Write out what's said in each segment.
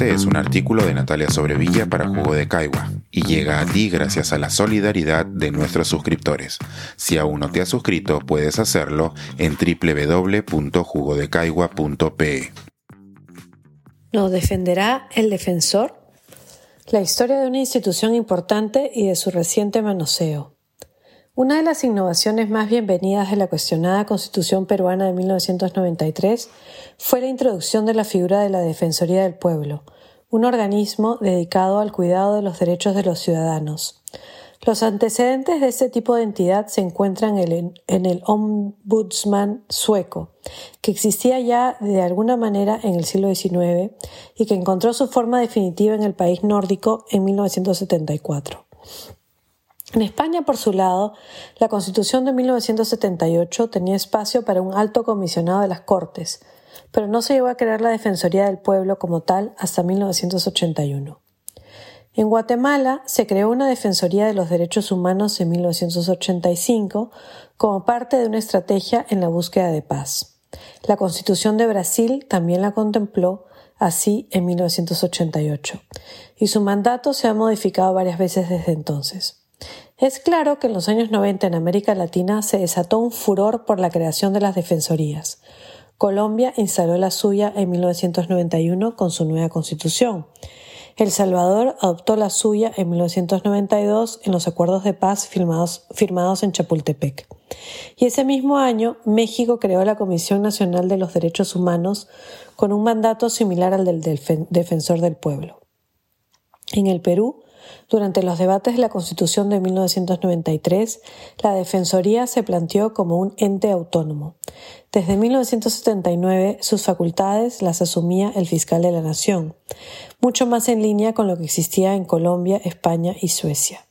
siguiente es un artículo de Natalia Sobrevilla para Jugo de Caigua y llega a ti gracias a la solidaridad de nuestros suscriptores. Si aún no te has suscrito, puedes hacerlo en www.jugodecaigua.pe. ¿Nos defenderá el defensor? La historia de una institución importante y de su reciente manoseo. Una de las innovaciones más bienvenidas de la cuestionada Constitución peruana de 1993 fue la introducción de la figura de la Defensoría del Pueblo, un organismo dedicado al cuidado de los derechos de los ciudadanos. Los antecedentes de este tipo de entidad se encuentran en el Ombudsman sueco, que existía ya de alguna manera en el siglo XIX y que encontró su forma definitiva en el país nórdico en 1974. En España, por su lado, la Constitución de 1978 tenía espacio para un alto comisionado de las Cortes, pero no se llegó a crear la Defensoría del Pueblo como tal hasta 1981. En Guatemala se creó una Defensoría de los Derechos Humanos en 1985 como parte de una estrategia en la búsqueda de paz. La Constitución de Brasil también la contempló así en 1988, y su mandato se ha modificado varias veces desde entonces. Es claro que en los años 90 en América Latina se desató un furor por la creación de las defensorías. Colombia instaló la suya en 1991 con su nueva constitución. El Salvador adoptó la suya en 1992 en los acuerdos de paz firmados, firmados, en Chapultepec. Y ese mismo año, México creó la Comisión Nacional de los Derechos Humanos con un mandato similar al del defensor del pueblo. En el Perú, durante los debates de la Constitución de 1993, la Defensoría se planteó como un ente autónomo. Desde 1979, sus facultades las asumía el fiscal de la Nación, mucho más en línea con lo que existía en Colombia, España y Suecia.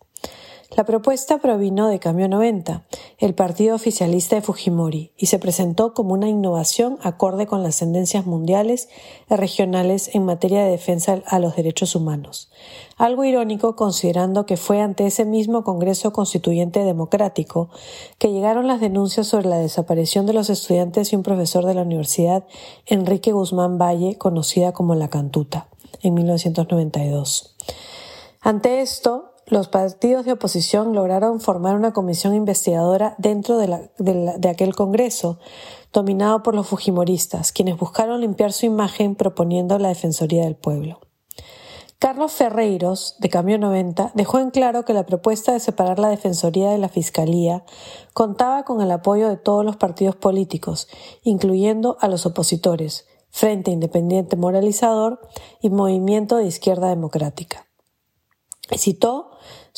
La propuesta provino de Cambio 90, el partido oficialista de Fujimori, y se presentó como una innovación acorde con las tendencias mundiales y regionales en materia de defensa a los derechos humanos. Algo irónico considerando que fue ante ese mismo Congreso Constituyente Democrático que llegaron las denuncias sobre la desaparición de los estudiantes y un profesor de la Universidad Enrique Guzmán Valle, conocida como La Cantuta, en 1992. Ante esto, los partidos de oposición lograron formar una comisión investigadora dentro de, aquel Congreso, dominado por los Fujimoristas, quienes buscaron limpiar su imagen proponiendo la Defensoría del Pueblo. Carlos Ferreiros, de Cambio 90, dejó en claro que la propuesta de separar la Defensoría de la Fiscalía contaba con el apoyo de todos los partidos políticos, incluyendo a los opositores, Frente Independiente Moralizador y Movimiento de Izquierda Democrática. Citó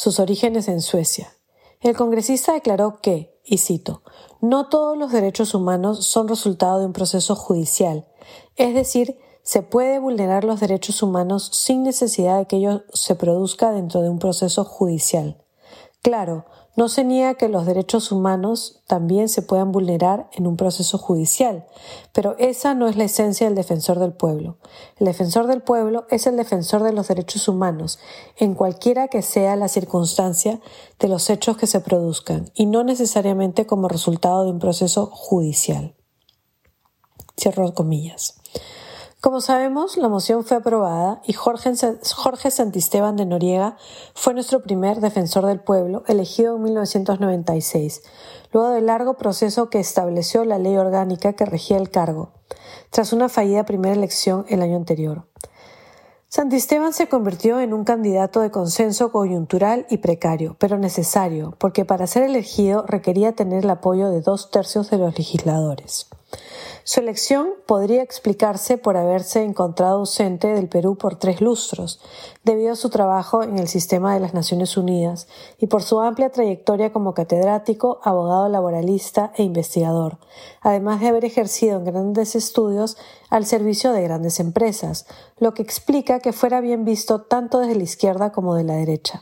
sus orígenes en Suecia. El congresista declaró que, y cito, no todos los derechos humanos son resultado de un proceso judicial, es decir, se puede vulnerar los derechos humanos sin necesidad de que ello se produzca dentro de un proceso judicial. Claro, no se niega que los derechos humanos también se puedan vulnerar en un proceso judicial, pero esa no es la esencia del defensor del pueblo. El defensor del pueblo es el defensor de los derechos humanos, en cualquiera que sea la circunstancia de los hechos que se produzcan, y no necesariamente como resultado de un proceso judicial. Cierro comillas. Como sabemos, la moción fue aprobada y Jorge, Santisteban de Noriega fue nuestro primer defensor del pueblo, elegido en 1996, luego del largo proceso que estableció la ley orgánica que regía el cargo, tras una fallida primera elección el año anterior. Santisteban se convirtió en un candidato de consenso coyuntural y precario, pero necesario, porque para ser elegido requería tener el apoyo de dos tercios de los legisladores. Su elección podría explicarse por haberse encontrado ausente del Perú por tres lustros, debido a su trabajo en el sistema de las Naciones Unidas y por su amplia trayectoria como catedrático, abogado laboralista e investigador, además de haber ejercido en grandes estudios al servicio de grandes empresas, lo que explica que fuera bien visto tanto desde la izquierda como de la derecha.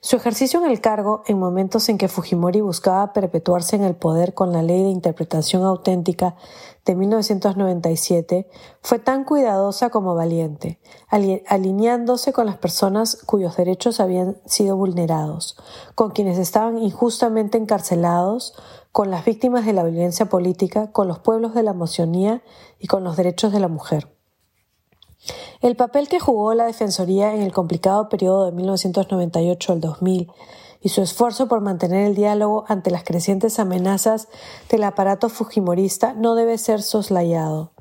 Su ejercicio en el cargo, en momentos en que Fujimori buscaba perpetuarse en el poder con la ley de interpretación auténtica de 1997, fue tan cuidadosa como valiente, alineándose con las personas cuyos derechos habían sido vulnerados, con quienes estaban injustamente encarcelados, con las víctimas de la violencia política, con los pueblos de la Amazonía y con los derechos de la mujer. El papel que jugó la Defensoría en el complicado periodo de 1998 al 2000 y su esfuerzo por mantener el diálogo ante las crecientes amenazas del aparato fujimorista no debe ser soslayado.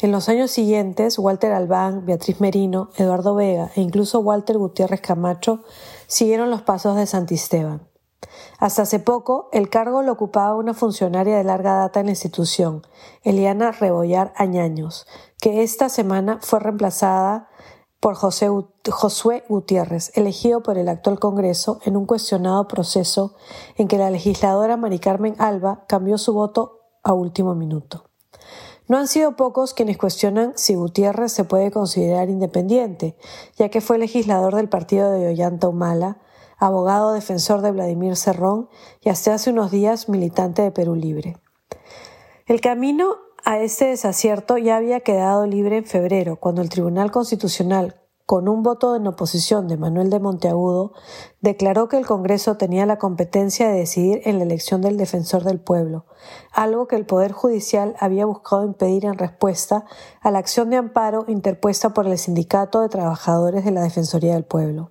En los años siguientes, Walter Albán, Beatriz Merino, Eduardo Vega e incluso Walter Gutiérrez Camacho siguieron los pasos de Santisteban. Hasta hace poco, el cargo lo ocupaba una funcionaria de larga data en la institución, Eliana Rebollar Añaños, que esta semana fue reemplazada por José, Josué Gutiérrez, elegido por el actual Congreso en un cuestionado proceso en que la legisladora Mari Carmen Alba cambió su voto a último minuto. No han sido pocos quienes cuestionan si Gutiérrez se puede considerar independiente, ya que fue legislador del partido de Ollanta Humala, abogado defensor de Vladimir Cerrón y hasta hace unos días militante de Perú Libre. El camino a este desacierto ya había quedado libre en febrero, cuando el Tribunal Constitucional, con un voto en oposición de Manuel de Monteagudo, declaró que el Congreso tenía la competencia de decidir en la elección del defensor del pueblo, algo que el Poder Judicial había buscado impedir en respuesta a la acción de amparo interpuesta por el Sindicato de Trabajadores de la Defensoría del Pueblo.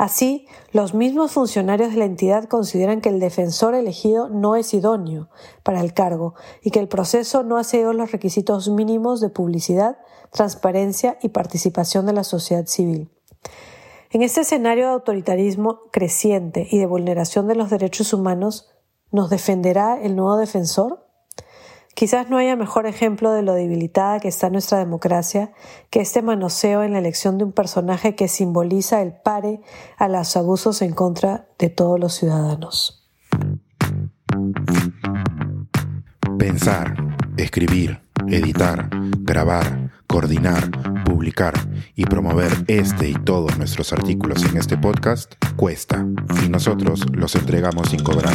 Así, los mismos funcionarios de la entidad consideran que el defensor elegido no es idóneo para el cargo y que el proceso no ha seguido los requisitos mínimos de publicidad, transparencia y participación de la sociedad civil. En este escenario de autoritarismo creciente y de vulneración de los derechos humanos, ¿nos defenderá el nuevo defensor? Quizás no haya mejor ejemplo de lo debilitada que está nuestra democracia que este manoseo en la elección de un personaje que simboliza el pare a los abusos en contra de todos los ciudadanos. Pensar, escribir, editar, grabar, coordinar, publicar y promover este y todos nuestros artículos en este podcast cuesta y nosotros los entregamos sin cobrar.